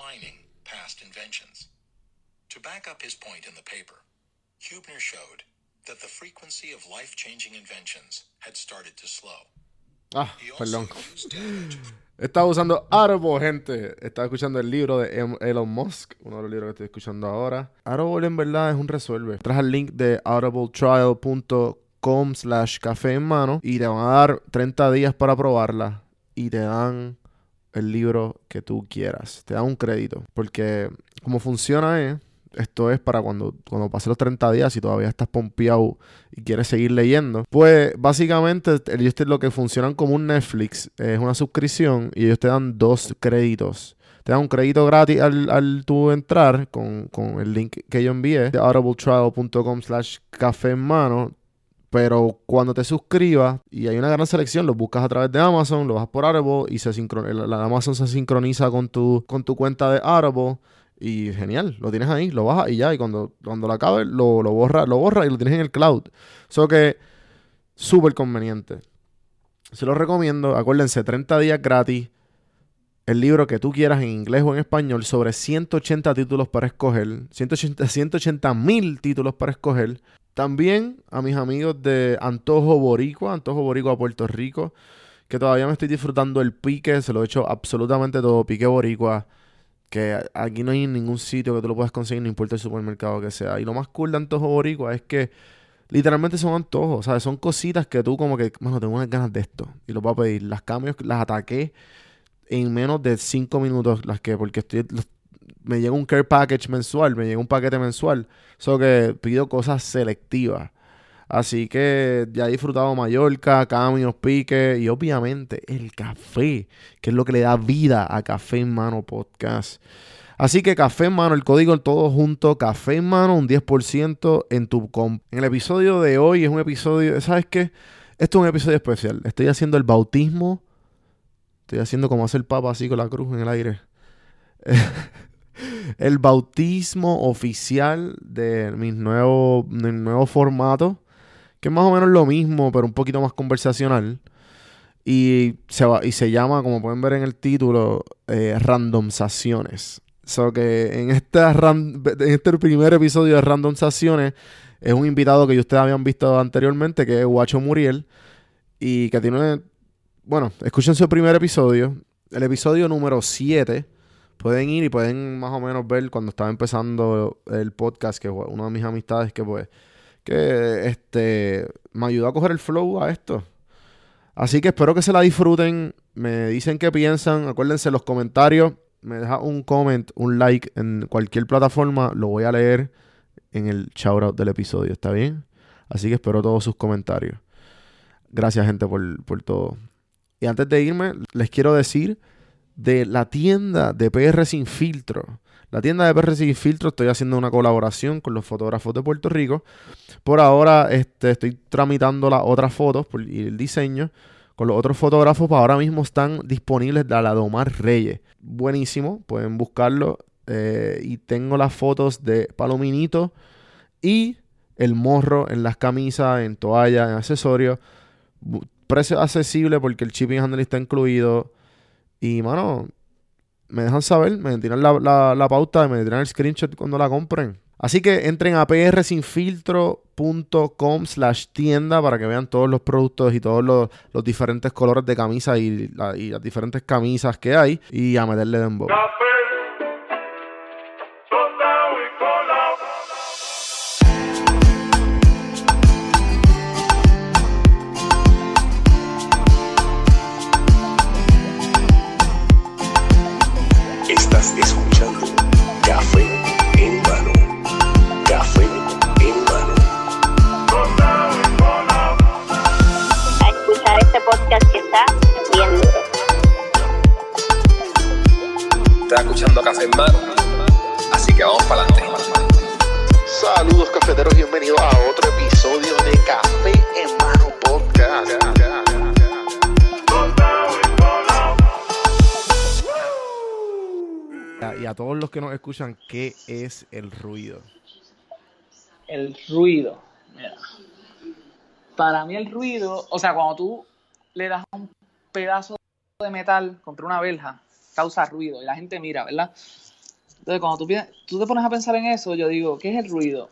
redefining past inventions. To back up his point in the paper, Hubner showed that the frequency of life changing inventions had started to slow. Ah, perdón. Estaba usando Audible, gente. Estaba escuchando el libro de Em- Elon Musk, uno de los libros que estoy escuchando ahora. Audible en verdad es un resuelve. Traes el link de audibletrial.com slash café en mano y te van a dar 30 días para probarla y te dan el libro que tú quieras. Te dan un crédito. Porque como funciona es, esto es para cuando, cuando pasen los 30 días y todavía estás pompeado y quieres seguir leyendo. Pues básicamente ellos te- lo que funcionan como un Netflix es una suscripción y ellos te dan dos créditos. Te dan un crédito gratis al, al tú entrar con, con el link que yo envié de audibletrial.com slash café en mano. Pero cuando te suscribas y hay una gran selección, lo buscas a través de Amazon, lo vas por Audible y se la Amazon se sincroniza con tu, con tu cuenta de Audible. Y genial, lo tienes ahí, lo bajas y ya. Y cuando, cuando lo acabes, lo, lo borra, lo borra y lo tienes en el cloud. Eso que súper conveniente. Se lo recomiendo. Acuérdense, 30 días gratis. El libro que tú quieras en inglés o en español sobre 180 títulos para escoger. 180 180 mil títulos para escoger. También a mis amigos de Antojo Boricua, Antojo Boricua Puerto Rico, que todavía me estoy disfrutando el pique. Se lo he hecho absolutamente todo. Pique Boricua que aquí no hay ningún sitio que tú lo puedas conseguir, no importa el supermercado que sea. Y lo más cool de Antojo Boricua es que literalmente son antojos, ¿sabes? Son cositas que tú como que, bueno, tengo unas ganas de esto y lo voy a pedir. Las cambios, las ataqué en menos de 5 minutos, las que, porque estoy, me llega un care package mensual, me llega un paquete mensual, solo que pido cosas selectivas. Así que ya he disfrutado Mallorca, Camios, Pique y obviamente el café, que es lo que le da vida a Café en Mano Podcast. Así que Café en Mano, el código todo junto, Café en Mano, un 10% en tu comp. En el episodio de hoy es un episodio, ¿sabes qué? Esto es un episodio especial. Estoy haciendo el bautismo. Estoy haciendo como hace el Papa así con la cruz en el aire. el bautismo oficial de mi nuevo, mi nuevo formato que es más o menos lo mismo, pero un poquito más conversacional. Y se, va, y se llama, como pueden ver en el título, eh, Randomizaciones. So que en, esta ran- en este primer episodio de Randomizaciones es un invitado que ustedes habían visto anteriormente, que es Guacho Muriel, y que tiene, bueno, escuchen su primer episodio, el episodio número 7. Pueden ir y pueden más o menos ver cuando estaba empezando el podcast, que una de mis amistades que pues que este me ayudó a coger el flow a esto. Así que espero que se la disfruten. Me dicen qué piensan. Acuérdense los comentarios. Me deja un comment, un like en cualquier plataforma. Lo voy a leer en el shoutout del episodio. ¿Está bien? Así que espero todos sus comentarios. Gracias, gente, por, por todo. Y antes de irme, les quiero decir de la tienda de PR Sin Filtro. La tienda de PR Sin Filtro estoy haciendo una colaboración con los fotógrafos de Puerto Rico. Por ahora este, estoy tramitando las otras fotos y el diseño con los otros fotógrafos. Para ahora mismo están disponibles de la Domar Reyes. Buenísimo, pueden buscarlo. eh, y tengo las fotos de Palominito y el morro en las camisas, en toallas, en accesorios. Precio accesible porque el shipping and handling está incluido. Y, mano, me dejan saber, me tiran la, la, la pauta y me tiran el screenshot cuando la compren. Así que entren a prsinfiltro.com slash tienda para que vean todos los productos y todos los, los diferentes colores de camisa y, la- y las diferentes camisas que hay y a meterle dembow. Escuchan, ¿qué es el ruido? el ruido. Mira. Para mí el ruido, o sea, cuando tú le das un pedazo de metal contra una verja, causa ruido y la gente mira, ¿verdad? Entonces, cuando tú, tú te pones a pensar en eso, yo digo, ¿qué es el ruido?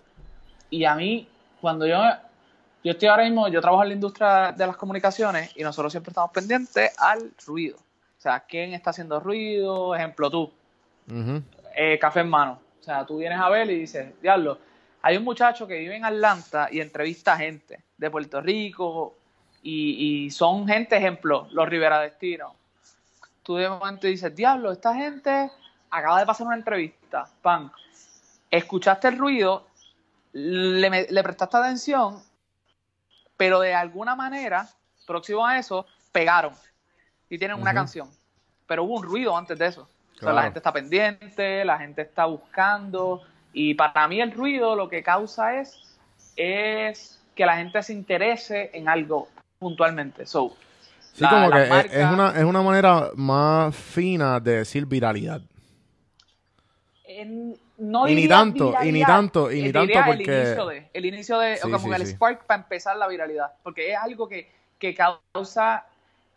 Y a mí, cuando yo, yo estoy ahora mismo, yo trabajo en la industria de las comunicaciones y nosotros siempre estamos pendientes al ruido. O sea, ¿quién está haciendo ruido? Ejemplo, tú. Eh, café en mano. O sea, tú vienes a ver y dices, diablo, hay un muchacho que vive en Atlanta y entrevista gente de Puerto Rico y, y son gente, ejemplo, los Rivera Destino. Tú de momento dices, diablo, esta gente acaba de pasar una entrevista, pan. Escuchaste el ruido, le, prestaste atención, pero de alguna manera, próximo a eso, pegaron y tienen una canción. Pero hubo un ruido antes de eso. O sea, Claro. la gente está pendiente, la gente está buscando. Y para mí el ruido lo que causa es, es que la gente se interese en algo puntualmente. So, Sí, la- como que es- marcas- es, una, es una manera más fina de decir viralidad. en- no Y ni tanto, y ni tanto, y eh, ni tanto diría porque- El inicio de, el inicio de Sí, o como sí, el spark para empezar la viralidad. Porque es algo que, que causa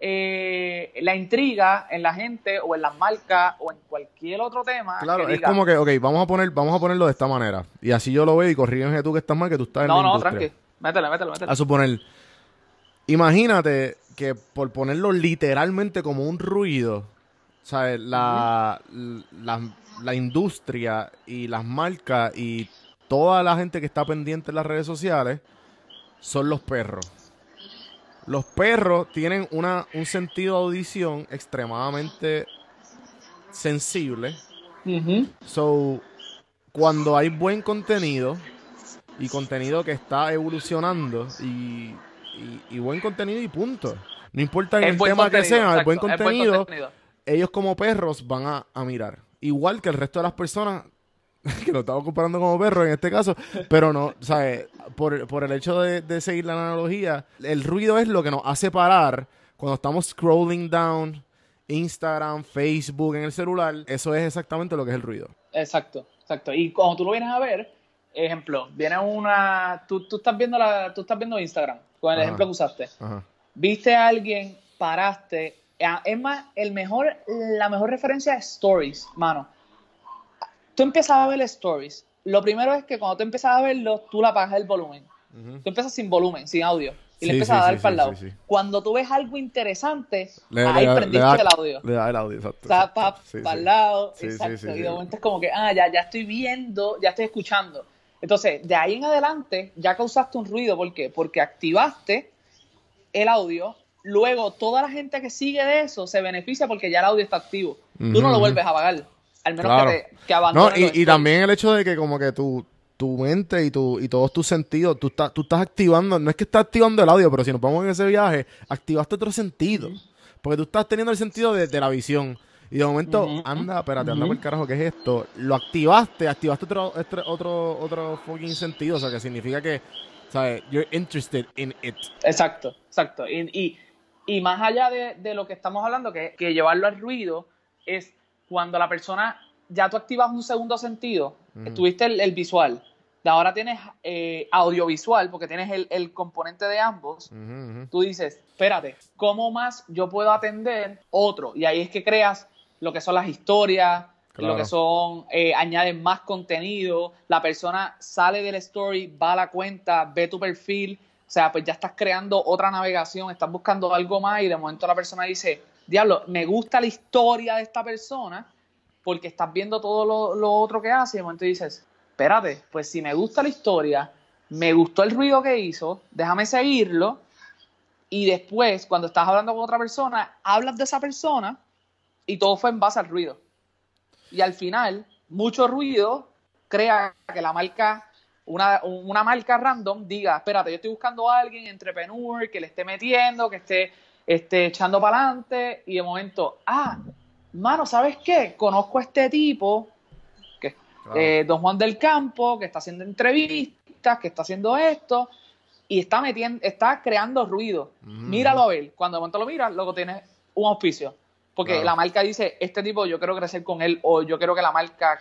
eh, la intriga en la gente o en las marcas o en cualquier otro tema. Claro, que es como que, ok, vamos a poner, vamos a ponerlo de esta manera. Y así yo lo veo y corrígeme tú que estás mal, que tú estás en No, la no, industria. tranqui. Métele, métele, métele. A suponer, imagínate que por ponerlo literalmente como un ruido, ¿sabes? La, la, la industria y las marcas y toda la gente que está pendiente en las redes sociales son los perros. Los perros tienen una, un sentido de audición extremadamente sensible. So, cuando hay buen contenido y contenido que está evolucionando y, y- y buen contenido y punto. No importa el buen tema que sea, el buen contenido, contenido. ellos como perros van a, a mirar. Igual que el resto de las personas, que lo estamos comparando como perros en este caso, pero no, ¿sabes? Por, por el hecho de, de seguir la analogía, el ruido es lo que nos hace parar cuando estamos scrolling down Instagram, Facebook en el celular. Eso es exactamente lo que es el ruido. Exacto, exacto. Y cuando tú lo vienes a ver, ejemplo, viene una, tú, tú estás viendo la, tú estás viendo Instagram, con el Ajá. ejemplo que usaste. Ajá. Viste a alguien, paraste. Es más, el mejor, la mejor referencia es stories, mano. Tú empiezas a ver stories. Lo primero es que cuando tú empiezas a verlo, tú le apagas el volumen. Ujú. Tú empiezas sin volumen, sin audio. Y le empiezas sí, a dar sí, para el lado. Cuando tú ves algo interesante, Le- ahí le prendiste le da- el audio. Le da el audio, exacto. Exacto. para el lado, exacto. y de momento es como que, ah, ya, ya estoy viendo, ya estoy escuchando. Entonces, de ahí en adelante, ya causaste un ruido. ¿Por qué? Porque activaste el audio. Luego, toda la gente que sigue de eso se beneficia porque ya el audio está activo. Tú no lo vuelves a apagar. Al menos Claro. que, te, que No, y, y también el hecho de que como que tu, tu mente y, tu, y todos tus sentidos, tú, estás tú estás activando, no es que estás activando el audio, pero si nos vamos en ese viaje, activaste otro sentido. Porque tú estás teniendo el sentido de, de la visión. Y de momento, anda, espérate, anda Ujú. por el carajo, ¿qué es esto? Lo activaste, activaste otro, otro, otro, otro fucking sentido, o sea, que significa que, ¿sabes? You're interested in it. Exacto, exacto. Y, y, y más allá de, de lo que estamos hablando, que, que llevarlo al ruido, es cuando la persona, ya tú activas un segundo sentido, Ujú. tuviste el, el visual, de ahora tienes eh, audiovisual, porque tienes el, el componente de ambos, tú dices, espérate, ¿cómo más yo puedo atender otro? Y ahí es que creas lo que son las historias, Claro. lo que son, eh, añades más contenido, la persona sale del story, va a la cuenta, ve tu perfil, o sea, pues ya estás creando otra navegación, estás buscando algo más y de momento la persona dice, diablo, me gusta la historia de esta persona porque estás viendo todo lo, otro que hace y de momento dices, espérate, pues si me gusta la historia, me gustó el ruido que hizo, déjame seguirlo y después, cuando estás hablando con otra persona, hablas de esa persona y todo fue en base al ruido. Y al final, mucho ruido crea que la marca, una, una marca random, diga, espérate, yo estoy buscando a alguien, entrepreneur, que le esté metiendo, que esté, esté echando para adelante, y de momento, ah, mano, ¿sabes qué? Conozco a este tipo, que Claro. eh, Don Juan del Campo, que está haciendo entrevistas, que está haciendo esto, y está metiendo, está creando ruido. Míralo a ver. Cuando de momento lo miras, luego tienes un auspicio. Porque Claro. la marca dice, este tipo yo quiero crecer con él, o yo quiero que la marca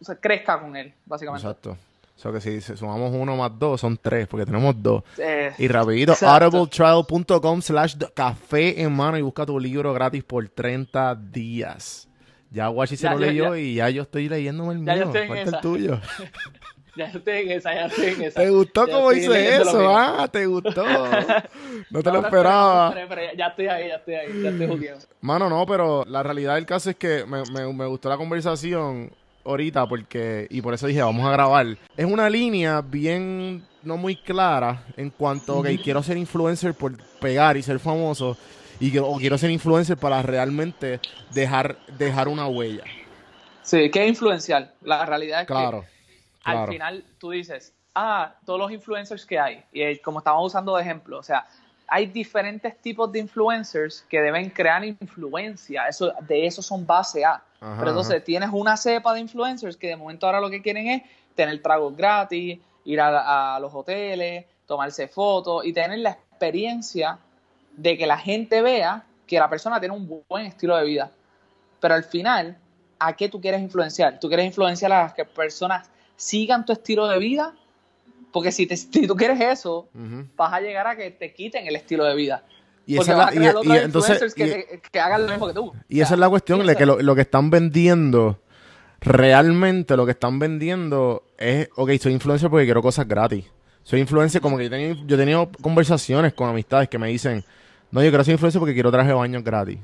o sea, crezca con él, básicamente. Exacto. Sea que si sumamos uno más dos, son tres, porque tenemos dos. Eh, Y rapidito, audibletrial.com slash café en mano y busca tu libro gratis por 30 días. Ya Guachi se Ya, lo ya, leyó ya. y ya yo estoy leyéndome el Ya yo mío. estoy en Falta el esa. tuyo. Ya estoy en esa, ya estoy en esa. ¿Te gustó Ya cómo hice eso? mío. Ah, ¿te gustó? No te lo esperaba. pero- pero ya estoy ahí, ya estoy ahí, ya estoy jugueando. Mano, no, pero la realidad del caso es que me, me- me gustó la conversación ahorita porque, y por eso dije, vamos a grabar. Es una línea bien, no muy clara en cuanto, ok, quiero ser influencer por pegar y ser famoso, y o quiero ser influencer para realmente dejar, dejar una huella. Sí, que es influencial. La realidad es Claro, que claro. al final tú dices, ah, todos los influencers que hay, y como estamos usando de ejemplo, o sea, hay diferentes tipos de influencers que deben crear influencia, eso, de eso son base A. Ajá, Pero entonces tienes una cepa de influencers que de momento ahora lo que quieren es tener tragos gratis, ir a, a los hoteles, tomarse fotos y tener la experiencia de que la gente vea que la persona tiene un buen estilo de vida. Pero al final, ¿a qué tú quieres influenciar? ¿Tú quieres influenciar a las que personas sigan tu estilo de vida? Porque si, te- si tú quieres eso, vas a llegar a que te quiten el estilo de vida. Y esa la- y- y entonces- que, y- te- que hagan lo mismo que tú. Y esa es la cuestión, de que lo, lo que están vendiendo, realmente lo que están vendiendo es, ok, soy influencer porque quiero cosas gratis. Soy influencer como que yo he tenido, yo he tenido conversaciones con amistades que me dicen, no, yo quiero ser influencer porque quiero traje de baño gratis.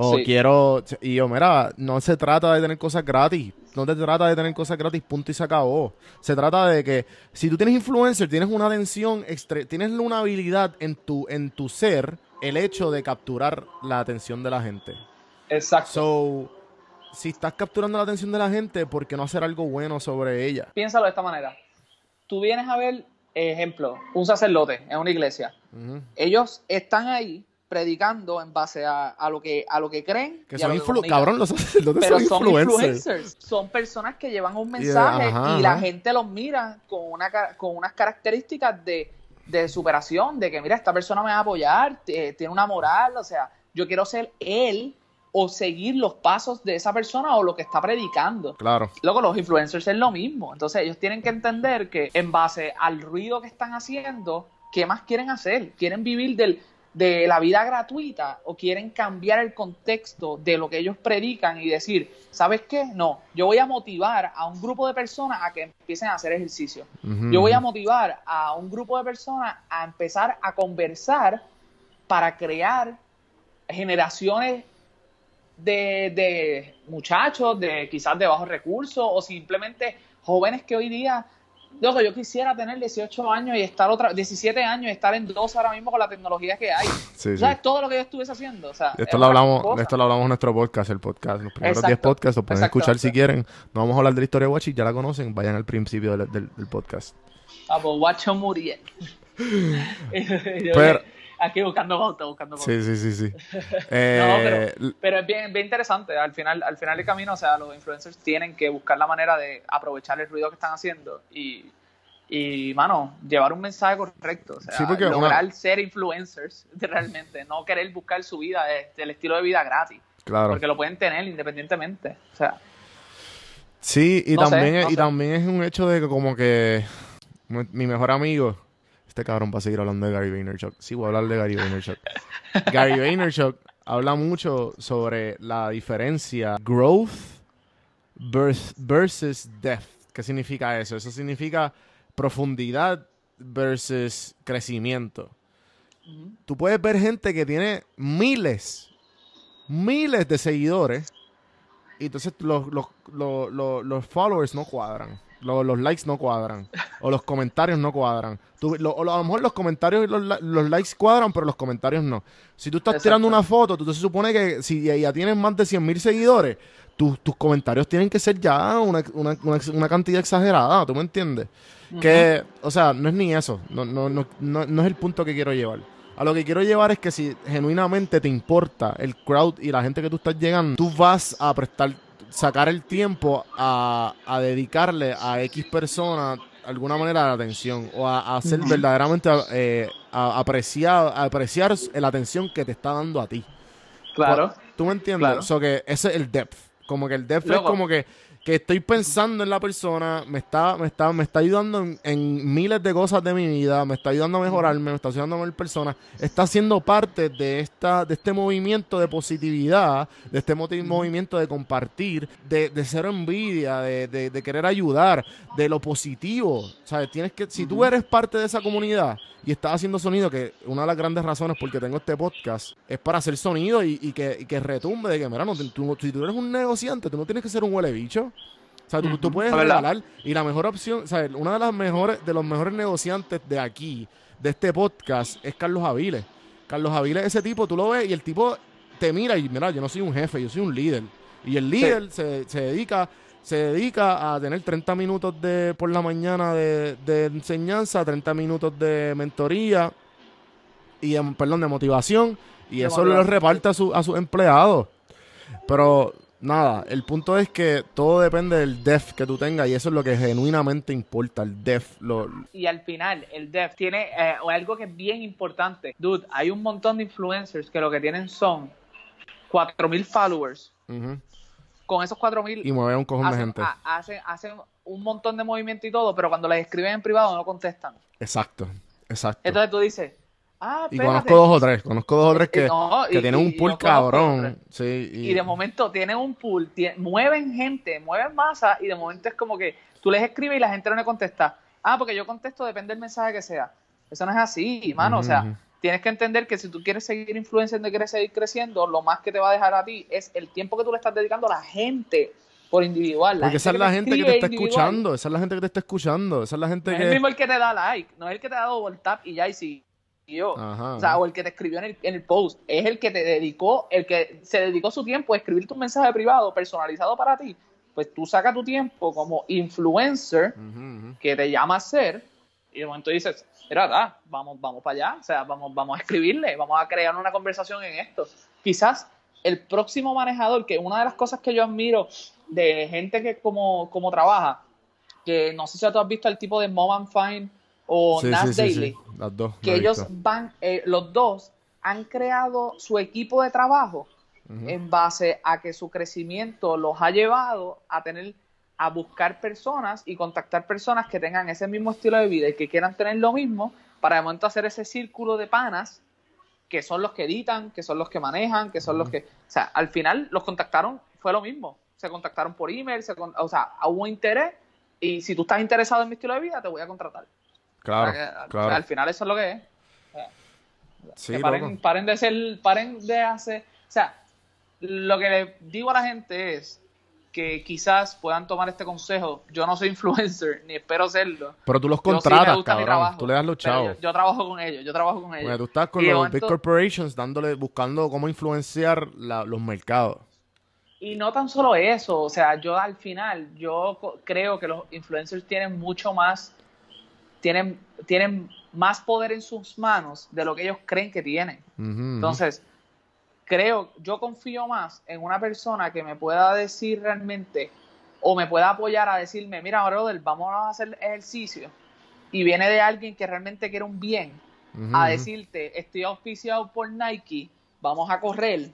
O Sí. quiero, y yo, mira, no se trata de tener cosas gratis. No te trata de tener cosas gratis, punto y se acabó. Se trata de que si tú tienes influencer, tienes una atención, extre- tienes una habilidad en tu, en tu ser, el hecho de capturar la atención de la gente. Exacto. So, si estás capturando la atención de la gente, ¿por qué no hacer algo bueno sobre ella? Piénsalo de esta manera. Tú vienes a ver, ejemplo, un sacerdote en una iglesia. Ellos están ahí predicando en base a, a lo que a lo que creen Que son lo que influ comunican. cabrón, los sacerdotes pero son son influencers. influencers. Son personas que llevan un mensaje ajá, y la ajá. gente los mira con, una, con unas características de, de superación, de que mira, esta persona me va a apoyar, t- tiene una moral, o sea, yo quiero ser él o seguir los pasos de esa persona o lo que está predicando. Claro. Luego los influencers es lo mismo. Entonces ellos tienen que entender que en base al ruido que están haciendo, ¿qué más quieren hacer? ¿Quieren vivir del, de la vida gratuita o quieren cambiar el contexto de lo que ellos predican y decir, ¿sabes qué? No, yo voy a motivar a un grupo de personas a que empiecen a hacer ejercicio. Yo voy a motivar a un grupo de personas a empezar a conversar para crear generaciones de, de muchachos, de quizás de bajos recursos o simplemente jóvenes que hoy día, loco, yo quisiera tener 18 años y estar otra, 17 años y estar en dos ahora mismo con la tecnología que hay. Sí. Todo lo que yo estuviese haciendo. O sea, es esto lo hablamos, cosa. esto lo hablamos en nuestro podcast, el podcast. Los primeros Exacto. 10 podcasts los pueden Exacto. escuchar si quieren. No vamos a hablar de la historia de Wachi, ya la conocen, vayan al principio del, del- del podcast. Ah, pues Guacho Muriel. Pero- Aquí buscando pauta, buscando pauta. Sí, sí, sí, sí. No, Eh, pero, pero es bien, bien interesante. Al final, al final del camino, o sea, los influencers tienen que buscar la manera de aprovechar el ruido que están haciendo y, y mano, llevar un mensaje correcto. O sea, Sí, porque una- lograr ser influencers realmente, no querer buscar su vida, eh, el estilo de vida gratis. claro. Porque lo pueden tener independientemente. O sea, Sí, y No sé, también, es- no y sé. también es un hecho de que como que mi mejor amigo, este cabrón va a seguir hablando de Gary Vaynerchuk. Sí, voy a hablar de Gary Vaynerchuk. Gary Vaynerchuk habla mucho sobre la diferencia growth vers- versus depth. ¿Qué significa eso? Eso significa profundidad versus crecimiento. Tú puedes ver gente que tiene miles, miles de seguidores y entonces los, los, los- los followers no cuadran. Los, los likes no cuadran. O los comentarios no cuadran. Tú- lo- o lo- a lo mejor los comentarios y los, los likes cuadran, pero los comentarios no. Si tú estás Exacto. tirando una foto, tú, se supone que si ya, tienes más de 100 mil seguidores, tus tus comentarios tienen que ser ya una, una, una, una cantidad exagerada. ¿Tú me entiendes? Que, o sea, no es ni eso. No, no, no, no, no es el punto que quiero llevar. A lo que quiero llevar es que si genuinamente te importa el crowd y la gente que tú estás llegando, tú vas a prestar, sacar el tiempo a, a dedicarle a X persona de alguna manera la atención o a, a hacer verdaderamente eh, a apreciar, a apreciar la atención que te está dando a ti. claro. ¿Tú me entiendes? Claro. So que ese es el depth. Como que el depth es como que, que estoy pensando en la persona, me está, me está, me está ayudando en, en miles de cosas de mi vida, me está ayudando a mejorarme, me está ayudando a ver personas, está siendo parte de esta, de este movimiento de positividad, de este movimiento de compartir, de, de cero envidia, de, de- de querer ayudar, de lo positivo. ¿Sabes? Tienes que, si tú eres parte de esa comunidad y estás haciendo sonido, que una de las grandes razones por que tengo este podcast es para hacer sonido y, y que, y que retumbe de que, mira, no, tú- si tú eres un negociante, tú no tienes que ser un huele bicho. O sea, tú, tú puedes regalar y la mejor opción, o sea, una de las mejores, de los mejores negociantes de aquí, de este podcast, es Carlos Aviles. Carlos Aviles, ese tipo, tú lo ves y el tipo te mira y mira, yo no soy un jefe, yo soy un líder. Y el líder se, se dedica se dedica a tener 30 minutos de por la mañana de, de enseñanza, 30 minutos de mentoría y de- perdón, de motivación y De eso lo reparte a, su- a sus empleados. Pero nada, el punto es que todo depende del def que tú tengas y eso es lo que genuinamente importa, el def. Lo, Y al final, el dev tiene eh, algo que es bien importante. Dude, hay un montón de influencers que lo que tienen son 4000 followers. ujú. Con esos 4000 Y mueve un cojón de hacen, gente. ha- hacen, hacen un montón de movimiento y todo, pero cuando les escriben en privado no contestan. Exacto, exacto. Entonces tú dices, ah, y conozco dos o tres, conozco dos o tres que, no, que y- tienen y- un pool cabrón. Sí, Y de momento tienen un pool, mueven gente, mueven masa y de momento es como que tú les escribes y la gente no le contesta. Ah, porque yo contesto, depende del mensaje que sea. Eso no es así, mano. O sea. Tienes que entender que si tú quieres seguir influenciando y quieres seguir creciendo, lo más que te va a dejar a ti es el tiempo que tú le estás dedicando a la gente por individual. Porque esa es la gente que te está escuchando, esa es la gente que te está escuchando, esa es la gente No es el mismo el que te da like, no es el que te da double tap y ya y siguió. Ajá, O sea, o el que te escribió en el, en el post. Es el que te dedicó, el que se dedicó su tiempo a escribir tu mensaje privado personalizado para ti. Pues tú sacas tu tiempo como influencer que te llama a ser y de momento dices, mira, da, vamos, vamos para allá, o sea, vamos, vamos a escribirle, vamos a crear una conversación en esto. Quizás el próximo manejador, que una de las cosas que yo admiro de gente que como, como trabaja, que no sé si tú has visto el tipo de Mom and Fine o Sí, Nas sí, Daily, sí, las dos. que ellos visto. van, eh, los dos han creado su equipo de trabajo en base a que su crecimiento los ha llevado a tener a buscar personas y contactar personas que tengan ese mismo estilo de vida y que quieran tener lo mismo para de momento hacer ese círculo de panas que son los que editan, que son los que manejan, que son los que, o sea, al final los contactaron, fue lo mismo, se contactaron por email, se con- o sea, hubo interés y si tú estás interesado en mi estilo de vida te voy a contratar. Claro, O sea, que, o sea, claro. al final eso es lo que es. Sí, Que paren, paren de ser, paren de hacer, o sea, lo que le digo a la gente es que quizás puedan tomar este consejo. Yo no soy influencer, ni espero serlo. Pero tú los sí contratas, mi cabrón. trabajo, Tú le das los chavos. Yo, yo trabajo con ellos, yo trabajo con ellos. Porque tú estás con Y los momento- big corporations dándole, buscando cómo influenciar la- los mercados. Y no tan solo eso, o sea, yo al final, yo creo que los influencers tienen mucho más, tienen, tienen más poder en sus manos de lo que ellos creen que tienen. Entonces, creo, yo confío más en una persona que me pueda decir realmente o me pueda apoyar a decirme, mira, brother, vamos a hacer ejercicio. Y viene de alguien que realmente quiere un bien, a decirte, estoy auspiciado por Nike, vamos a correr,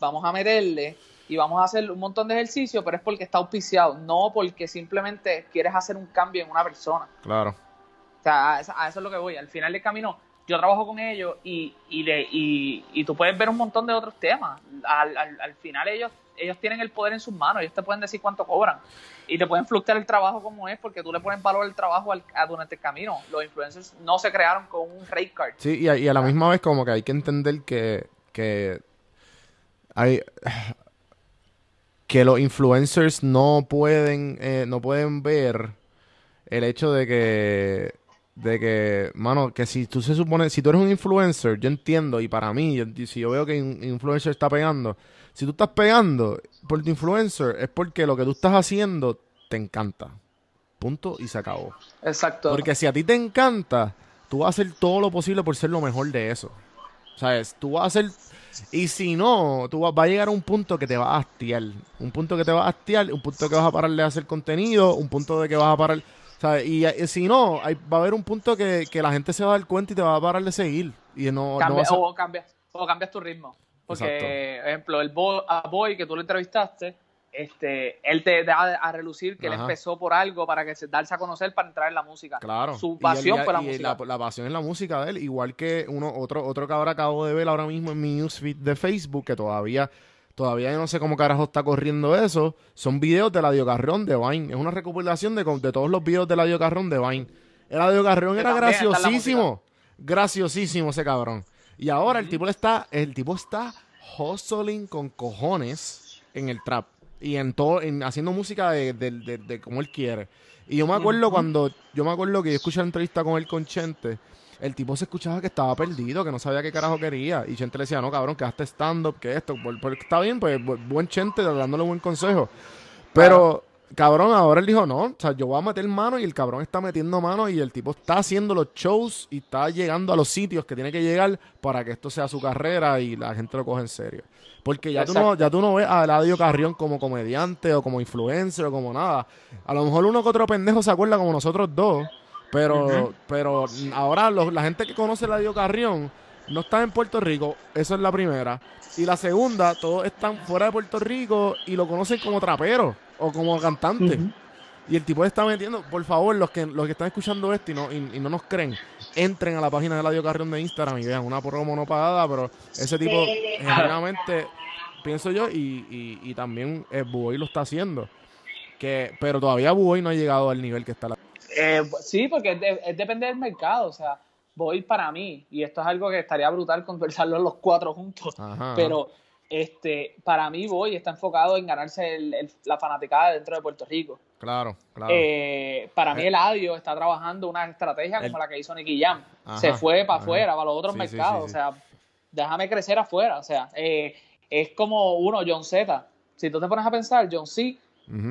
vamos a meterle y vamos a hacer un montón de ejercicio, pero es porque está auspiciado, no porque simplemente quieres hacer un cambio en una persona. Claro. O sea, a eso, a eso es lo que voy. Al final del camino, yo trabajo con ellos y, y, de, y, y tú puedes ver un montón de otros temas. Al, al, al final ellos, ellos tienen el poder en sus manos, ellos te pueden decir cuánto cobran y te pueden fluctuar el trabajo como es porque tú le pones valor al trabajo al- a- durante el camino. Los influencers no se crearon con un rate card. Sí, y a, y a la misma vez como que hay que entender que, que hay que los influencers no pueden eh, no pueden ver el hecho de que de que mano que si tú se supone si tú eres un influencer yo entiendo y para mí yo- si yo veo que un influencer está pegando si tú estás pegando por tu influencer es porque lo que tú estás haciendo te encanta punto y se acabó Exacto. porque si a ti te encanta, tú vas a hacer todo lo posible por ser lo mejor de eso. ¿Sabes? Tú vas a hacer... Y si no, tú vas, va a llegar a un punto que te va a hastiar. Un punto que te va a hastiar, un punto que vas a parar de hacer contenido, un punto de que vas a parar... ¿Sabes? Y, eh, si no, hay- va a haber un punto que, que la gente se va a dar cuenta y te va a parar de seguir. Y no, no Cambia- vas a- o, cambias, o cambias tu ritmo. Porque, Exacto. ejemplo, el boy, a Boy que tú le entrevistaste, este, él te da a relucir que él empezó por algo para que se darse a conocer para entrar en la música. Claro. Su Y pasión él- fue la y música. La, pasión es la música de él. Igual que uno, otro, otro que ahora acabo de ver ahora mismo en mi newsfeed de Facebook, que todavía, todavía yo no sé cómo carajo está corriendo eso. Son videos de Ladio Carrón de Vine. Es una recopilación de, de todos los videos de Ladio Carrón de Vine. El Ladio Carrón Que era la graciosísimo. Graciosísimo ese cabrón. Y ahora el tipo le está, el tipo está hustling con cojones en el trap. Y en todo, en haciendo música de, de, de- de como él quiere. Y yo me acuerdo cuando, yo me acuerdo que yo escuché la entrevista con él con Chente, el tipo se escuchaba que estaba perdido, que no sabía qué carajo quería. Y Chente le decía, no cabrón, que hazte stand-up, que esto. Por- por- está bien, pues bu- buen Chente dándole buen consejo. Pero, cabrón, ahora él dijo, no, o sea, yo voy a meter mano y el cabrón está metiendo mano y el tipo está haciendo los shows y está llegando a los sitios que tiene que llegar para que esto sea su carrera y la gente lo coge en serio. Porque ya tú, no, ya tú no ves a Eladio Carrión como comediante o como influencer o como nada. A lo mejor uno que otro pendejo se acuerda como nosotros dos, pero, pero ahora los- la gente que conoce a Eladio Carrión no está en Puerto Rico, eso es la primera. Y la segunda, todos están fuera de Puerto Rico y lo conocen como trapero o como cantante. Y el tipo está metiendo, por favor, los que los que están escuchando esto y no, y, y no nos creen, entren a la página de Ladio Carrión de Instagram y vean una promo no pagada, pero ese tipo, genuinamente, pienso yo, y, y, y también eh, Buoy lo está haciendo. Que, pero todavía Buoy no ha llegado al nivel que está la. Eh, sí, porque es, de- es depende del mercado. O sea, voy para mí, y esto es algo que estaría brutal conversarlo los cuatro juntos. Ajá. Pero este, para mí, voy está enfocado en ganarse el- el- la fanaticada dentro de Puerto Rico. Claro, claro. Eh, para mí, Eh. Eladio está trabajando una estrategia como El- la que hizo Nicky Jam. Ajá, Se fue para ajá. afuera, para los otros Sí, mercados. sí, O sea, déjame crecer afuera. O sea, eh, es como uno, John Z. Si tú te pones a pensar, John C.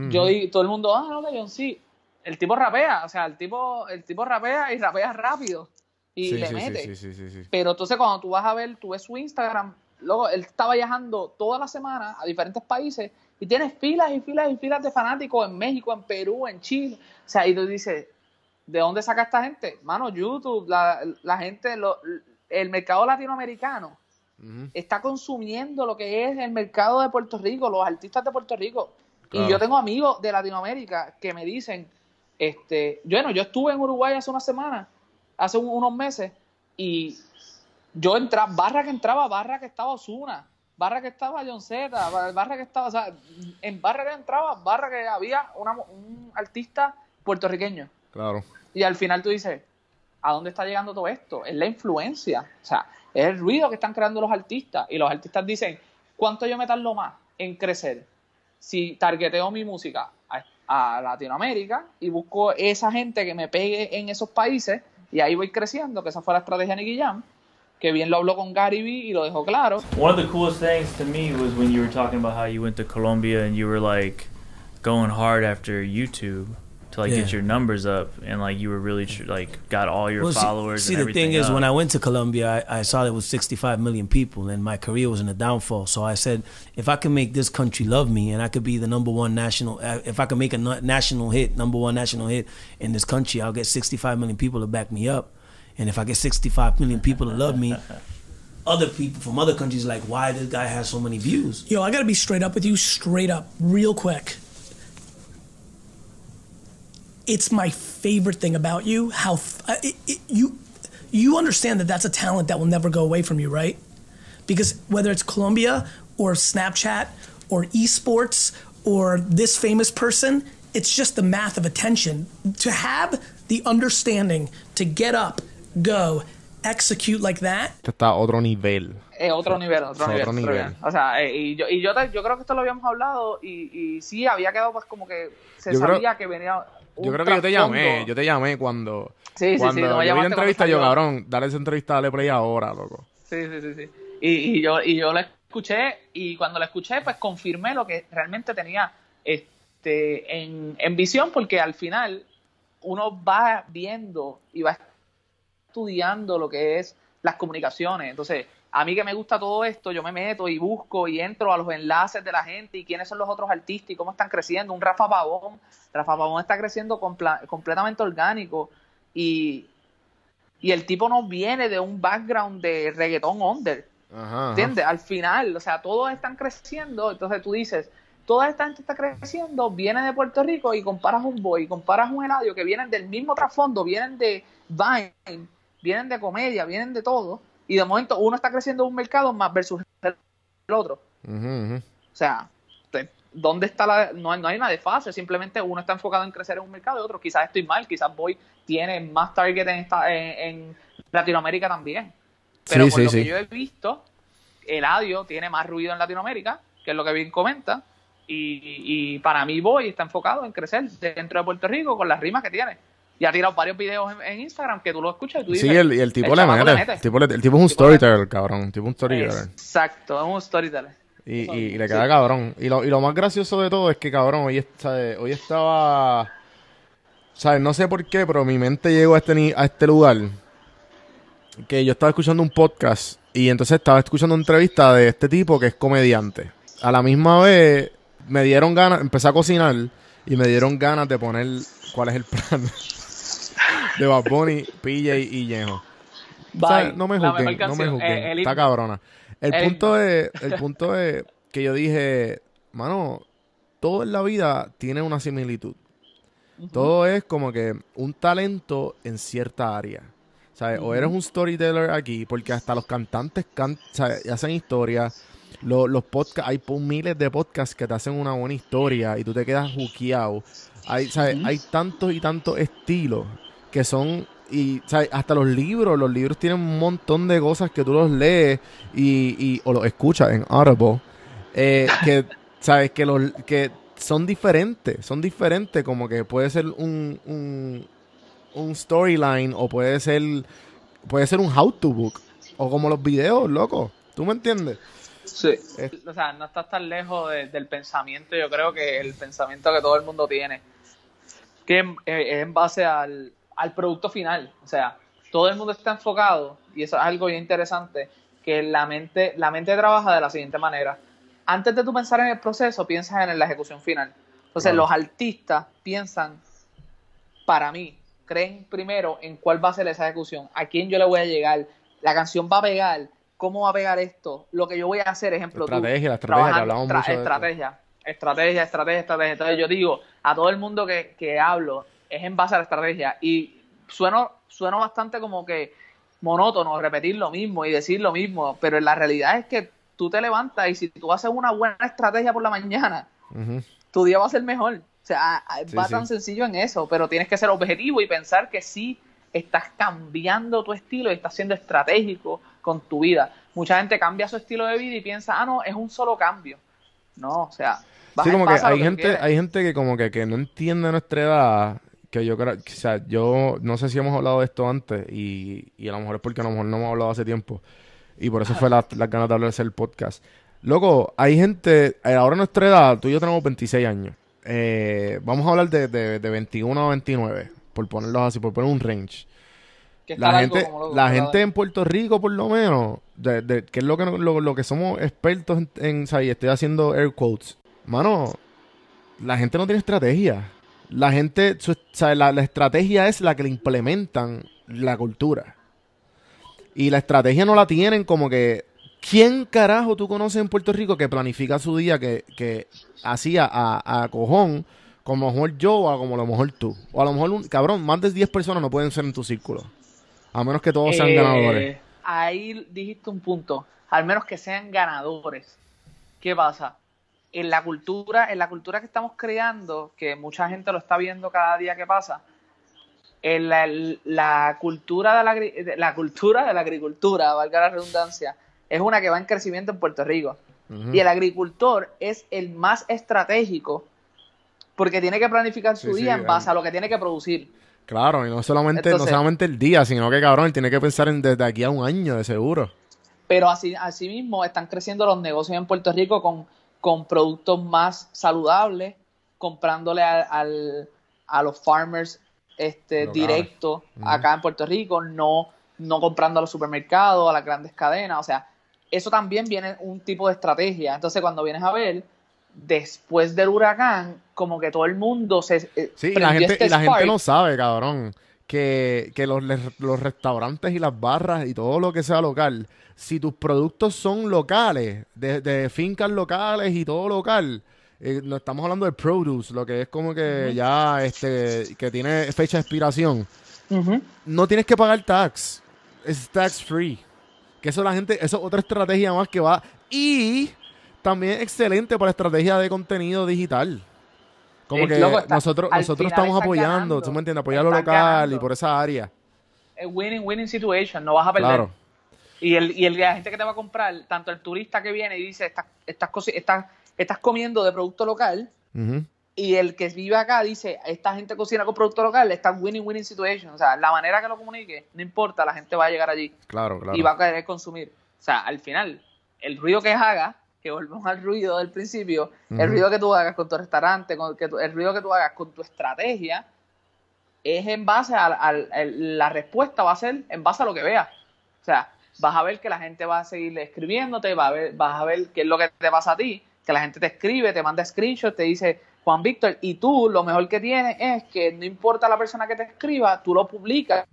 Yo digo, todo el mundo, ah, no, que John C. El tipo rapea, o sea, el tipo, el tipo rapea y rapea rápido. Y Sí, le sí, mete. sí, sí, sí, sí. Pero entonces cuando tú vas a ver, tú ves su Instagram, luego él estaba viajando toda la semana a diferentes países y tienes filas y filas y filas de fanáticos en México, en Perú, en Chile. O sea, y tú dices, ¿de dónde saca esta gente? Mano, YouTube, la, la gente, lo- el mercado latinoamericano está consumiendo lo que es el mercado de Puerto Rico, los artistas de Puerto Rico. Claro. Y yo tengo amigos de Latinoamérica que me dicen, este, bueno, yo estuve en Uruguay hace una semana, hace un- unos meses, y yo entraba, barra que entraba, barra que estaba Osuna, barra que estaba John Z, ba- barra que estaba, o sea, en barra que entraba, barra que había una, un artista puertorriqueño. Claro. Y al final tú dices, ¿a dónde está llegando todo esto? Es la influencia. O sea, es el ruido que están creando los artistas. Y los artistas dicen, ¿cuánto yo me tardo más en crecer? Si targeteo mi música a, Latinoamérica y busco esa gente que me pegue en esos países y ahí voy creciendo, que esa fue la estrategia de Nicky Jam, que bien lo habló con Gary Vee y lo dejó claro. One of the coolest things to me was when you were talking about how you went to Colombia and you were like going hard after YouTube to like get your numbers up and like you were really tr- like got all your Well, followers See, and the everything. thing is, up. when I went to Colombia, I, I saw there was 65 million people, and my career was in a downfall. So I said, if I can make this country love me, and I could be the number one national, uh, if I can make a national hit, number one national hit in this country, I'll get 65 million people to back me up. And if I get 65 million people to love me, other people from other countries like, why this guy has so many views? Yo, I gotta be straight up with you, straight up, real quick. It's my favorite thing about you. How f- uh, it, it, you you understand that that's a talent that will never go away from you, right? Because whether it's Colombia or Snapchat or esports or this famous person, it's just the math of attention. To have the understanding to get up, go, execute like that, está a otro nivel. Es otro nivel, otro Es nivel. otro otro nivel. nivel. O sea, eh, y yo, y yo, te- yo creo que esto lo habíamos hablado y, y sí, había quedado pues como que se Yo creo- sabía que venía un Yo creo que yo te llamé, yo te llamé cuando, Sí, sí, sí, cuando no me yo vi la cuando entrevista, yo cabrón, dale esa entrevista, dale play ahora, loco. Sí, sí, sí, sí. Y, y yo, y yo la escuché y cuando la escuché pues confirmé lo que realmente tenía este, en, en visión porque al final uno va viendo y va estudiando lo que es las comunicaciones. Entonces, a mí que me gusta todo esto, yo me meto y busco y entro a los enlaces de la gente y quiénes son los otros artistas y cómo están creciendo. Un Rafa Pavón, Rafa Pavón está creciendo completamente orgánico y, y el tipo no viene de un background de reggaetón under. Ajá. ajá. ¿Entiendes? Al final, o sea, todos están creciendo, entonces tú dices, toda esta gente está creciendo, viene de Puerto Rico y comparas un boy, comparas un Eladio que vienen del mismo trasfondo, vienen de Vine, vienen de comedia, vienen de todo, y de momento uno está creciendo en un mercado más versus el otro. O sea, ¿dónde está la.? No, hay- no hay una desfase, simplemente uno está enfocado en crecer en un mercado y otro quizás estoy mal, quizás Boy tiene más target en, esta, en, en Latinoamérica también. Pero Sí, por sí, lo sí. que yo he visto, Eladio tiene más ruido en Latinoamérica, que es lo que bien comenta, y, y para mí Boy está enfocado en crecer dentro de Puerto Rico con las rimas que tiene. Y ha tirado varios videos en, en Instagram que tú lo escuchas y tú dices. Sí, el, y el tipo le mete. El tipo, el tipo es un storyteller, cabrón. El tipo es un storyteller. Exacto, es un storyteller. Y, y, y le queda cabrón. Y lo, y lo más gracioso de todo es que, cabrón, hoy, est- ¿sabes? hoy estaba... ¿Sabes? No sé por qué, pero mi mente llegó a este, a este lugar. Que yo estaba escuchando un podcast y entonces estaba escuchando una entrevista de este tipo que es comediante. A la misma vez me dieron ganas, empecé a cocinar y me dieron ganas de poner cuál es el plan de Bad Bunny, PJ y. Bye. ¿Sabes? No me juzguen, mejor no me canción. juzguen. Eh, Está cabrona. El El punto es, el punto es que yo dije, mano, todo en la vida tiene una similitud. Todo es como que un talento en cierta área. ¿Sabes? O eres un storyteller aquí, porque hasta los cantantes can- ¿sabes? hacen historias. Lo- los podcasts, hay miles de podcasts que te hacen una buena historia y tú te quedas juqueado. Hay, ¿sabes? hay tantos y tantos estilos que son y ¿sabes? hasta los libros, los libros tienen un montón de cosas que tú los lees y, y- o los escuchas en Audible eh, que sabes que los que son diferentes, son diferentes como que puede ser un, un, un storyline o puede ser puede ser un how to book o como los videos, loco. ¿Tú me entiendes? Sí. Es- O sea, no estás tan lejos de- del pensamiento, yo creo que el pensamiento que todo el mundo tiene, que es es en base al, al producto final. O sea, todo el mundo está enfocado, y eso es algo bien interesante, que la mente, la mente trabaja de la siguiente manera. Antes de tú pensar en el proceso, piensas en la ejecución final. Entonces, Claro. los artistas piensan, para mí, creen primero en cuál va a ser esa ejecución, a quién yo le voy a llegar, la canción va a pegar, cómo va a pegar esto, lo que yo voy a hacer, ejemplo, tú, Estrategia, la estrategia, que hablamos de esto. estrategia, estrategia, estrategia, estrategia. Entonces yo digo, a todo el mundo que, que hablo es en base a la estrategia y sueno, sueno bastante como que monótono repetir lo mismo y decir lo mismo, pero la realidad es que tú te levantas y si tú haces una buena estrategia por la mañana, tu día va a ser mejor. O sea, Sí, va sí. tan sencillo en eso, pero tienes que ser objetivo y pensar que sí estás cambiando tu estilo y estás siendo estratégico con tu vida. Mucha gente cambia su estilo de vida y piensa, ah, no, es un solo cambio. No, o sea, Sí, como que hay gente, hay gente que como que, que no entiende nuestra edad, que yo creo, o sea, yo no sé si hemos hablado de esto antes y, y a lo mejor es porque a lo mejor no hemos hablado hace tiempo y por eso fue la, las ganas de hablar de hacer el podcast. Loco, hay gente, eh, ahora nuestra edad, tú y yo tenemos 26 años, Eh, vamos a hablar de, de, de 21 a 29, por ponerlos así, por poner un range. La gente, loco, la gente en Puerto Rico, por lo menos, de, de- que es lo que, lo, lo que somos expertos en, en o sea, y estoy haciendo air quotes. Mano, la gente no tiene estrategia. La gente, su- la, la estrategia es la que le implementan la cultura. Y la estrategia no la tienen como que... ¿Quién carajo tú conoces en Puerto Rico que planifica su día que, que hacía a, a cojón como a lo mejor yo o a como a lo mejor tú? O a lo mejor, un, cabrón, más de 10 personas no pueden ser en tu círculo. A menos que todos sean Eh, ganadores. Ahí dijiste un punto. Al menos que sean ganadores. ¿Qué pasa? En la cultura, en la cultura que estamos creando, que mucha gente lo está viendo cada día que pasa, en la, la cultura de la, agri- de la cultura de la agricultura, valga la redundancia, es una que va en crecimiento en Puerto Rico. Y el agricultor es el más estratégico porque tiene que planificar su Sí, día sí, en base a lo que tiene que producir. Claro, y no solamente, no solamente el día, sino que cabrón, él tiene que pensar en desde aquí a un año de seguro. Pero así, así mismo están creciendo los negocios en Puerto Rico con, con productos más saludables, comprándole a, al- a los farmers este, directo acá en Puerto Rico, no, no comprando a los supermercados, a las grandes cadenas. O sea, eso también viene un tipo de estrategia. Entonces, cuando vienes a ver, después del huracán, como que todo el mundo se. eh, Sí, y la gente, este y la gente no sabe, cabrón, que, que los, los restaurantes y las barras y todo lo que sea local, si tus productos son locales, de, de fincas locales y todo local, eh, no estamos hablando de produce, lo que es como que ya este que tiene fecha de expiración. No tienes que pagar tax. Es tax free. Que eso la gente, eso es otra estrategia más que va. Y también excelente para estrategia de contenido digital. Como que está- nosotros, nosotros estamos apoyando, ganando. ¿tú me entiendes? Apoyar lo local y por esa área. Es winning, winning situation, no vas a perder. Claro. Y, el, y el, la gente que te va a comprar, tanto el turista que viene y dice, estás, estás, estás, estás comiendo de producto local, y el que vive acá dice, esta gente cocina con producto local, está winning, winning situation. O sea, la manera que lo comunique, no importa, la gente va a llegar allí Claro, claro. y va a querer consumir. O sea, al final, el ruido que haga, que volvemos al ruido del principio, el ruido que tú hagas con tu restaurante, con que tu- el ruido que tú hagas con tu estrategia, es en base a, a- a- la respuesta va a ser en base a lo que veas. O sea, vas a ver que la gente va a seguir escribiéndote, va a ver, vas a ver qué es lo que te pasa a ti, que la gente te escribe, te manda screenshots, te dice Juan Víctor, y tú lo mejor que tienes es que no importa la persona que te escriba, tú lo publicas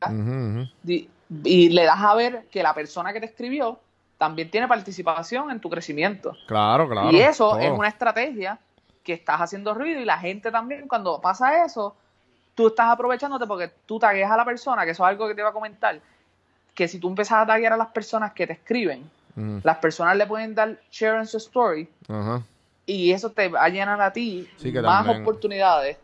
y le das a ver que la persona que te escribió también tiene participación en tu crecimiento. Claro, claro. y eso todo. es una estrategia que estás haciendo ruido y la gente también cuando pasa eso, tú estás aprovechándote porque tú tagueas a la persona, que eso es algo que te iba a comentar, que si tú empiezas a taguear a las personas que te escriben, las personas le pueden dar share en su story y eso te va a llenar a ti Sí, más también- oportunidades.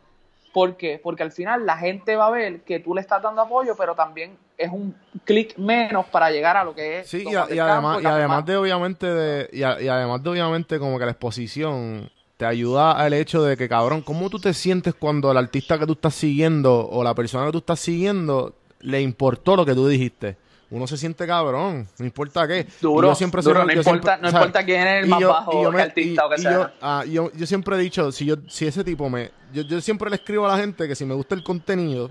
¿Por qué? Porque al final la gente va a ver que tú le estás dando apoyo, pero también es un clic menos para llegar a lo que es. Sí, y, a- y además, y además de obviamente de, y, a- y además de obviamente como que la exposición te ayuda al hecho de que cabrón, ¿cómo tú te sientes cuando el artista que tú estás siguiendo o la persona que tú estás siguiendo le importó lo que tú dijiste? Uno se siente cabrón, no importa qué. Duro, yo siempre duro, soy- no yo importa- siempre- no importa quién es el más yo- bajo, yo qué me- artista y- o qué y sea. yo- ah, yo, yo siempre he dicho, si yo, si ese tipo me, yo, yo siempre le escribo a la gente que si me gusta el contenido,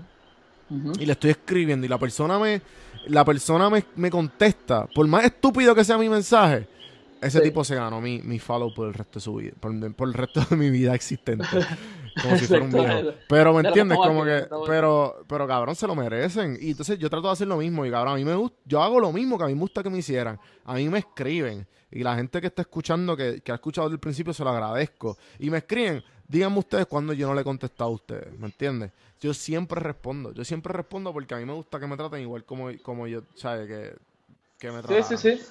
y le estoy escribiendo y la persona me la persona me, me contesta por más estúpido que sea mi mensaje ese Sí. tipo se ganó mi, mi follow por el resto de su vida por, por el resto de mi vida existente como si fuera un viejo pero me entiendes como que pero pero cabrón se lo merecen y entonces yo trato de hacer lo mismo y cabrón a mí me gusta yo hago lo mismo que a mí me gusta que me hicieran a mí me escriben y la gente que está escuchando que, que ha escuchado desde el principio se lo agradezco y me escriben díganme ustedes cuando yo no le he contestado a ustedes ¿me entiendes? yo siempre respondo yo siempre respondo porque a mí me gusta que me traten igual como, como yo ¿sabes? que, que me Sí, tratan sí, sí.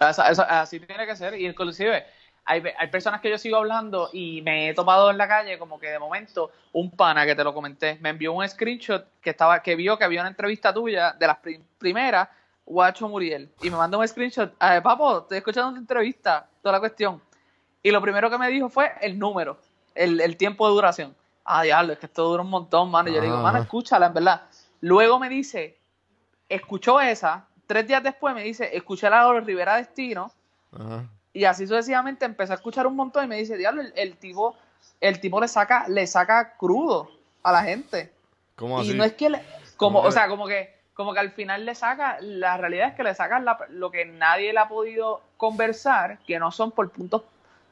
Esa- esa- así tiene que ser. Y inclusive hay, personas que yo sigo hablando y me he topado en la calle como que de momento un pana que te lo comenté me envió un screenshot que estaba que vio que había una entrevista tuya de las prim- primeras Guacho Muriel y me mandó un screenshot "Eh, papo estoy escuchando tu entrevista toda la cuestión y lo primero que me dijo fue el número el, el tiempo de duración. Ah diablo es que esto dura un montón mano y yo le digo mano escúchala en verdad luego me dice escuchó esa, tres días después me dice, escuché la de Rivera Destino, Ajá. Y así sucesivamente empecé a escuchar un montón y me dice, diablo, el, el tipo, el tipo le saca, le saca crudo a la gente. ¿Cómo Y no es que le, como, ¿Cómo o sea, como que, como que al final le saca, la realidad es que le sacan la- lo que nadie le ha podido conversar, que no son por puntos,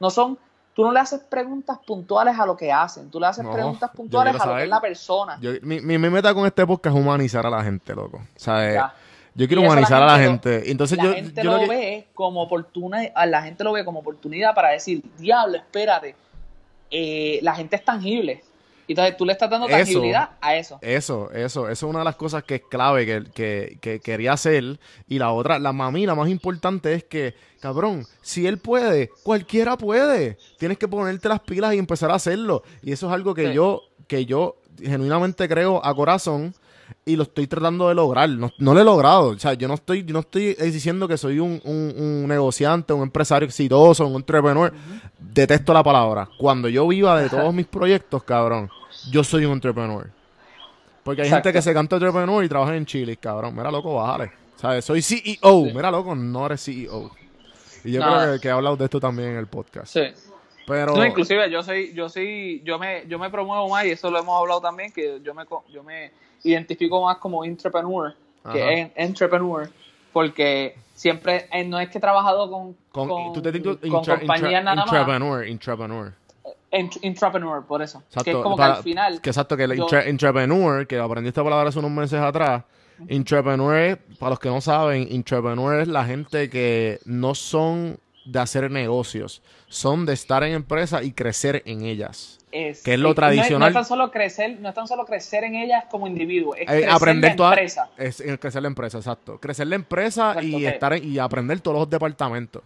no son, tú no le haces preguntas puntuales a lo que hacen, tú le haces No, preguntas puntuales a lo que es la persona. Yo- mi, mi, meta con este podcast es humanizar a la gente, loco. O sea, eh. Yo quiero humanizar a la lo- gente. Entonces la yo, gente yo lo lo que- ve como oportunidad, la gente lo ve como oportunidad para decir, diablo, espérate, eh, la gente es tangible. Entonces tú le estás dando Eso. tangibilidad a eso. Eso, eso, eso es una de las cosas que es clave que, que, que quería hacer. Y la otra, la mami, la más importante es que, cabrón, si él puede, cualquiera puede. Tienes que ponerte las pilas y empezar a hacerlo. Y eso es algo que Sí. yo, que yo genuinamente creo a corazón y lo estoy tratando de lograr. No, no lo he logrado. O sea, yo no estoy, yo no estoy diciendo que soy un, un- un negociante, un empresario exitoso, un entrepreneur. Detesto la palabra. Cuando yo viva de todos mis proyectos, cabrón, yo soy un entrepreneur. Porque hay Exacto. gente que se canta entrepreneur y trabaja en Chile, cabrón. Mira, loco, bájale. ¿Sabes? Soy CEO. Mira, loco, no eres CEO. Y yo creo que, que he hablado de esto también en el podcast. Sí. Pero, No, inclusive yo soy, yo soy, yo me, yo me promuevo más y eso lo hemos hablado también, que yo me, yo me identifico más como entrepreneur que Ajá. entrepreneur, porque siempre eh, no es que he trabajado con, con, con, tú te titulas con intra- compañías intra- nada más. Ent- intrapreneur, por eso, Exacto, que es como para- que al final, Que exacto, que el yo- intra- entrepreneur, que aprendí esta palabra hace unos meses atrás. Entrepreneur, es, para los que no saben, entrepreneur es la gente que no son de hacer negocios, son de estar en empresas y crecer en ellas. Es, Que es lo tradicional. No es, tan solo crecer, no es tan solo crecer en ellas como individuo, es Eh, crecer aprender la toda- empresa. es, es crecer la empresa, exacto. Crecer la empresa Exacto, y que- estar en- y aprender todos los departamentos.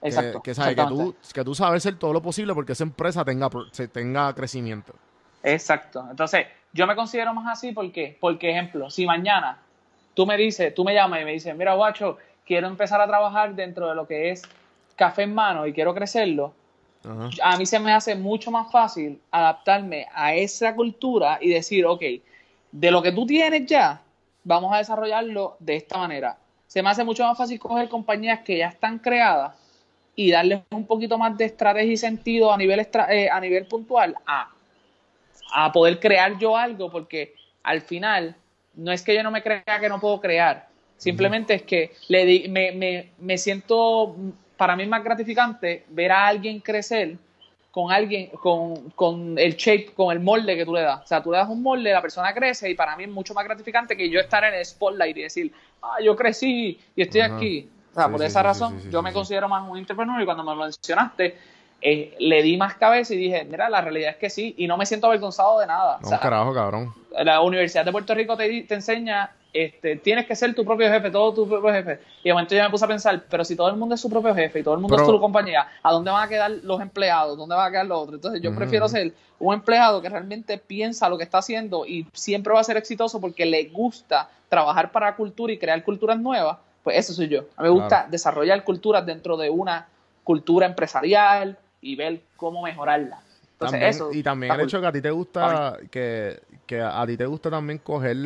Que- Exacto. Que, sabes, que, tú, que tú sabes hacer todo lo posible porque esa empresa tenga, tenga crecimiento. Exacto. Entonces, yo me considero más así porque, porque ejemplo, si mañana tú me dices, tú me llamas y me dices, mira, guacho, quiero empezar a trabajar dentro de lo que es café en mano y quiero crecerlo, Ajá. a mí se me hace mucho más fácil adaptarme a esa cultura y decir, ok, de lo que tú tienes ya, vamos a desarrollarlo de esta manera. Se me hace mucho más fácil coger compañías que ya están creadas y darles un poquito más de estrategia y sentido a nivel, eh, a nivel puntual a, a poder crear yo algo, porque al final no es que yo no me crea que no puedo crear, simplemente es que le di- me, me, me siento, para mí es más gratificante ver a alguien crecer con alguien, con, con el shape, con el molde que tú le das. O sea, tú le das un molde, la persona crece y para mí es mucho más gratificante que yo estar en el spotlight y decir, ah, yo crecí y estoy Ajá. aquí. O sea, Sí, por sí, esa sí, razón, yo me considero más un entrepreneur y cuando me lo mencionaste, eh, le di más cabeza y dije, mira, la realidad es que sí, y no me siento avergonzado de nada. No, O sea, carajo, cabrón. la Universidad de Puerto Rico te, te enseña, este, tienes que ser tu propio jefe, todo tu propio jefe. Y de momento yo me puse a pensar, pero si todo el mundo es su propio jefe y todo el mundo Pero- es su compañía, ¿a dónde van a quedar los empleados? ¿Dónde van a quedar los otros? Entonces yo prefiero ser un empleado que realmente piensa lo que está haciendo y siempre va a ser exitoso porque le gusta trabajar para la cultura y crear culturas nuevas. Pues eso soy yo. A mí me gusta Claro. desarrollar culturas dentro de una cultura empresarial y ver cómo mejorarla. Entonces, También- eso y también el cool. hecho que a ti te gusta, que, que a ti te gusta también coger,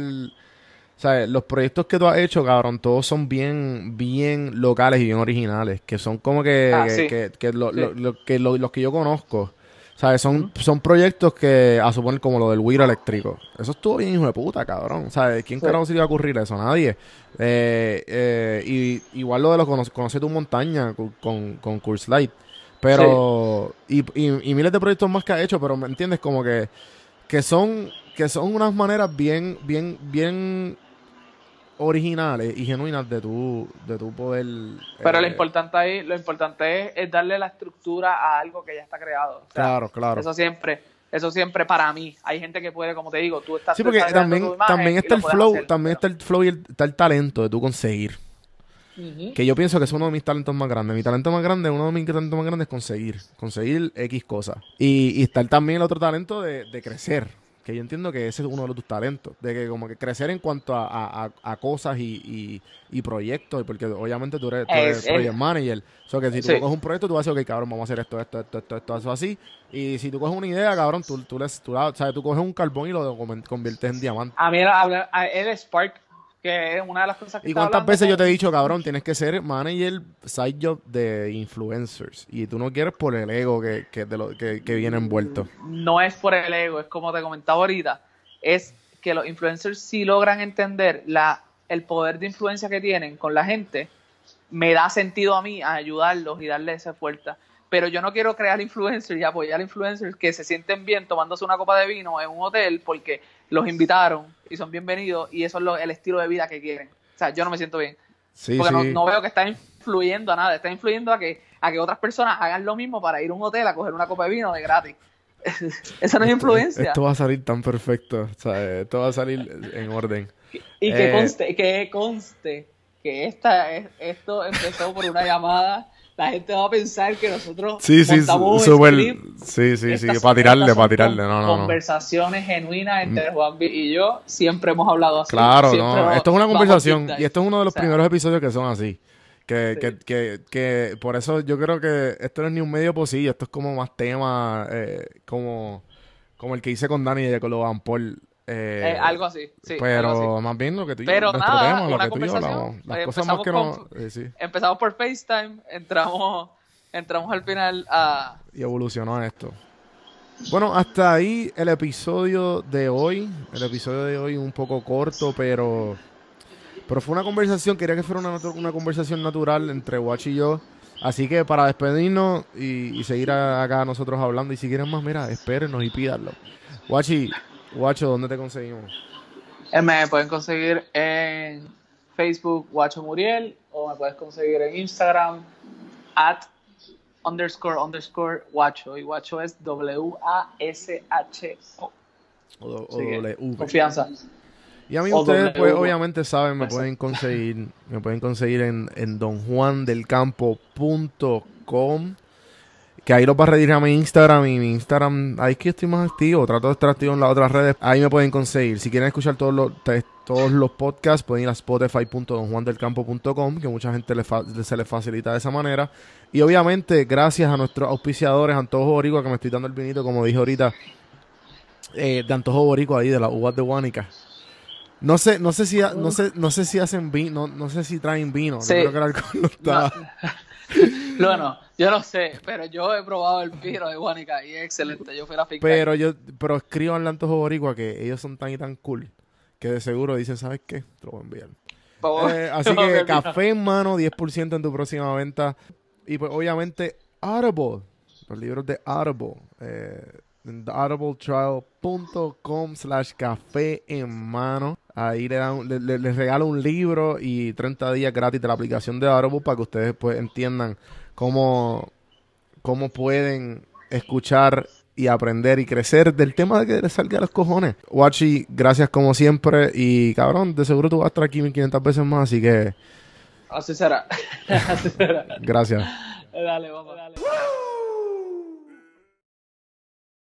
¿sabes? Los proyectos que tú has hecho, cabrón, todos son bien, bien locales y bien originales, que son como que, Ah, que, sí. que- que lo- Sí. lo- lo- que lo- los que yo conozco, ¿sabes? Son, son proyectos que, a suponer como lo del Wiro eléctrico. Eso estuvo bien hijo de puta, cabrón. ¿Sabes? ¿Quién Sí. carajo se iba a ocurrir eso? Nadie. Eh, eh, y igual lo de los conoce, conoce tu montaña con, con, con Curse Light. Pero, y, y, y miles de proyectos más que ha hecho, pero me entiendes como que, que son, que son unas maneras bien, bien, bien originales y genuinas de tu, de tu poder. Pero lo eh, importante ahí, lo importante es, es darle la estructura a algo que ya está creado. O sea, Claro, claro. Eso siempre, eso siempre para mí. Hay gente que puede, como te digo, tú estás Sí, porque también, tu imagen también está el flow, hacer, también está el flow y el, está el talento de tú conseguir. Que yo pienso que es uno de mis talentos más grandes. Mi talento más grande, uno de mis talentos más grandes es conseguir. Conseguir X cosas. Y, y está también el otro talento de, de crecer. Que yo entiendo que ese es uno de tus talentos. De que como que crecer en cuanto a, a- cosas y, y- y proyectos. Porque obviamente tú eres, tú eres Es- project es- manager. O sea que si tú Sí. coges un proyecto, tú vas a decir, ok, cabrón, vamos a hacer esto, esto, esto, esto, esto, eso así. Y si tú coges una idea, cabrón, tú, tú, les, tú, sea, tú coges un carbón y lo con- conviertes en diamante. A mí a- el Spark, que es una de las cosas que ¿Y cuántas veces yo te he dicho, cabrón, tienes que ser manager side job de influencers? Y tú no quieres por el ego que, que, de lo, que, que viene envuelto. no es por el ego, es como te comentaba ahorita, es que los influencers sí logran entender la, el poder de influencia que tienen con la gente, me da sentido a mí a ayudarlos y darles esa fuerza. Pero yo no quiero crear influencers y apoyar influencers que se sienten bien tomándose una copa de vino en un hotel porque los invitaron y son bienvenidos y eso es lo- el estilo de vida que quieren. O sea, yo no me siento bien. Sí, porque no, sí. no veo que está influyendo a nada, está influyendo a que, a que otras personas hagan lo mismo para ir a un hotel a coger una copa de vino de gratis. Esa no es influencia. Esto va a salir tan perfecto. O sea, esto va a salir en orden. Y que Eh, conste, que conste que esta, es- esto empezó por una llamada. La gente va a pensar que nosotros Sí, sí, montamos un su- script. Sí, sí, sí. Para tirarle, para tirarle. con- No, no, no. Conversaciones genuinas entre Juanvi y yo. Siempre hemos hablado así. Claro, no. Esto es una conversación. Y esto es uno de los O sea, primeros episodios que son así. Que, Sí. que, que, que por eso yo creo que esto no es ni un medio posillo. Esto es como más tema. eh, como, como el que hice con Dani de Logan Paul. Eh, eh, algo así. Sí, pero algo así. más bien lo que tú Pero nuestro nada, tema, lo que tú y yo conversación. hablamos. Las cosas más que empezamos no. eh, sí. Empezamos por FaceTime, entramos, entramos al final a. y evolucionó esto. Bueno, hasta ahí el episodio de hoy. El episodio de hoy un poco corto, pero pero fue una conversación, quería que fuera una, una conversación natural entre Watch y yo. Así que para despedirnos y, y seguir a- acá nosotros hablando, y si quieren más, mira, espérenos y pídanlo. Watchi, Guacho, ¿dónde te conseguimos? Eh, Me pueden conseguir en Facebook, Guacho Muriel, o me puedes conseguir en Instagram, at underscore underscore guacho. Y guacho es W-A-S-H-O. O, o que, W. Confianza. Y a mí O ustedes, W. pues, obviamente saben, me pueden conseguir, me pueden conseguir en, en donjuandelcampo.com. Que ahí lo vas a redirigir a mi Instagram y mi Instagram, ahí es que estoy más activo, trato de estar activo en las otras redes, ahí me pueden conseguir. Si quieren escuchar todos los, todos los podcasts, pueden ir a spotify.donjuandelcampo.com, que mucha gente le se les facilita de esa manera. Y obviamente, gracias a nuestros auspiciadores, Antojo Boricua, que me estoy dando el vinito, como dije ahorita, eh, de Antojo Boricua ahí, de las uvas de Guánica. No sé, no sé si, ha- no sé, no sé si hacen vino, no, no sé si traen vino. Sí. Yo creo que el alcohol no está. Bueno, yo no sé, pero yo he probado el piro de Guanica y es excelente. Yo fui a la finca. Pero yo, pero escriban a Antojo Boricua que ellos son tan y tan cool que de seguro dicen, ¿sabes qué? Te lo voy a enviar. Eh, así no que café en mano, 10% en tu próxima venta. Y pues obviamente Audible, los libros de Audible. Eh, audibletrial.com slash café en mano. Ahí le dan, le- le- les regalo un libro y 30 días gratis de la aplicación de Audible para que ustedes pues entiendan cómo, cómo pueden escuchar y aprender y crecer del tema de que les salga a los cojones. Wachi, gracias como siempre. Y cabrón, de seguro tú vas a estar aquí 1500 veces más, así que Así será. Así será. gracias. Dale, vamos, dale.